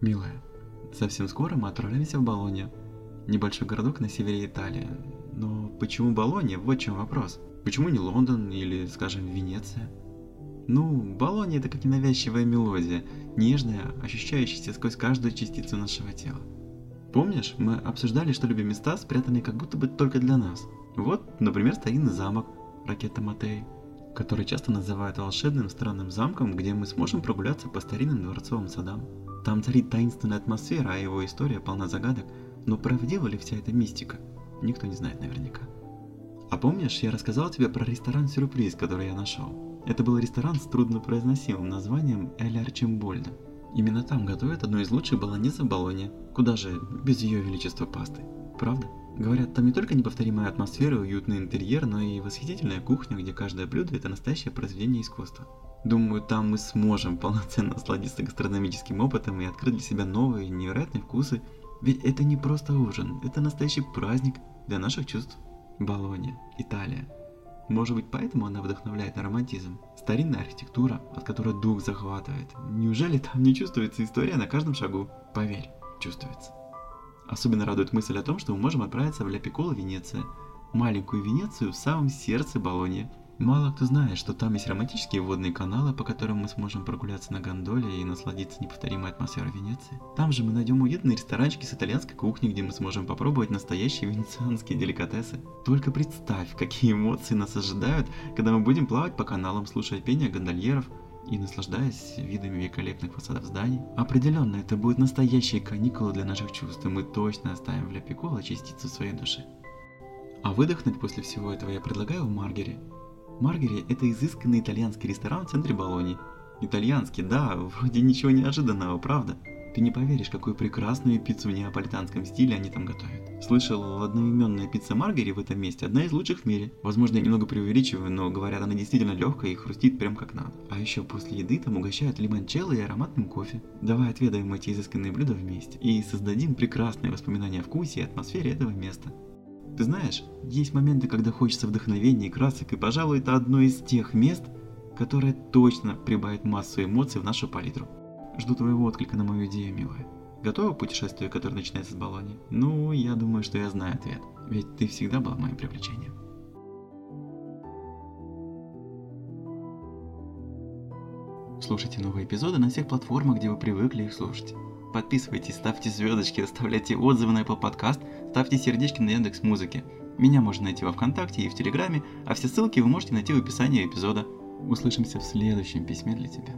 Милая, совсем скоро мы отправляемся в Болонью. Небольшой городок на севере Италии. Но почему Болонья? Вот в чем вопрос. Почему не Лондон или, скажем, Венеция? Ну, Болонья это как ненавязчивая мелодия, нежная, ощущающаяся сквозь каждую частицу нашего тела. Помнишь, мы обсуждали, что любим места, спрятанные как будто бы только для нас. Вот, например, старинный замок, ракета Матей, который часто называют волшебным странным замком, где мы сможем прогуляться по старинным дворцовым садам. Там царит таинственная атмосфера, а его история полна загадок, но правдива ли вся эта мистика, никто не знает наверняка. А помнишь, я рассказал тебе про ресторан-сюрприз, который я нашел? Это был ресторан с труднопроизносимым названием Эль Арчимбольда. Именно там готовят одну из лучших баланесов Болония. Куда же без ее величества пасты, правда? Говорят, там не только неповторимая атмосфера уютный интерьер, но и восхитительная кухня, где каждое блюдо это настоящее произведение искусства. Думаю, там мы сможем полноценно насладиться гастрономическим опытом и открыть для себя новые, невероятные вкусы. Ведь это не просто ужин, это настоящий праздник для наших чувств. Болония, Италия. Может быть, поэтому она вдохновляет на романтизм. Старинная архитектура, от которой дух захватывает. Неужели там не чувствуется история на каждом шагу? Поверь, чувствуется. Особенно радует мысль о том, что мы можем отправиться в Ля Пикколо, Венеция. Маленькую Венецию в самом сердце Болоньи. Мало кто знает, что там есть романтические водные каналы, по которым мы сможем прогуляться на гондоле и насладиться неповторимой атмосферой Венеции. Там же мы найдем уютные ресторанчики с итальянской кухней, где мы сможем попробовать настоящие венецианские деликатесы. Только представь, какие эмоции нас ожидают, когда мы будем плавать по каналам, слушая пение гондольеров, и наслаждаясь видами великолепных фасадов зданий. Определенно, это будут настоящие каникулы для наших чувств, и мы точно оставим в Ля Пикколо частицу своей души. А выдохнуть после всего этого я предлагаю в Маргере. Маргери – это изысканный итальянский ресторан в центре Болонии. Итальянский, да, вроде ничего неожиданного, правда? Ты не поверишь, какую прекрасную пиццу в неаполитанском стиле они там готовят. Слышал, одноименная пицца Маргери в этом месте одна из лучших в мире. Возможно, я немного преувеличиваю, но говорят, она действительно легкая и хрустит прям как надо. А еще после еды там угощают лимончелло и ароматным кофе. Давай отведаем эти изысканные блюда вместе и создадим прекрасные воспоминания о вкусе и атмосфере этого места. Ты знаешь, есть моменты, когда хочется вдохновения и красок, и, пожалуй, это одно из тех мест, которое точно прибавит массу эмоций в нашу палитру. Жду твоего отклика на мою идею, милая. Готова к путешествию, которое начинается с Болони? Ну, я думаю, что я знаю ответ. Ведь ты всегда была моим привлечением. Слушайте новые эпизоды на всех платформах, где вы привыкли их слушать. Подписывайтесь, ставьте звездочки, оставляйте отзывы на Apple Podcast, ставьте сердечки на Яндекс Музыке. Меня можно найти во Вконтакте и в Телеграме, а все ссылки вы можете найти в описании эпизода. Услышимся в следующем письме для тебя.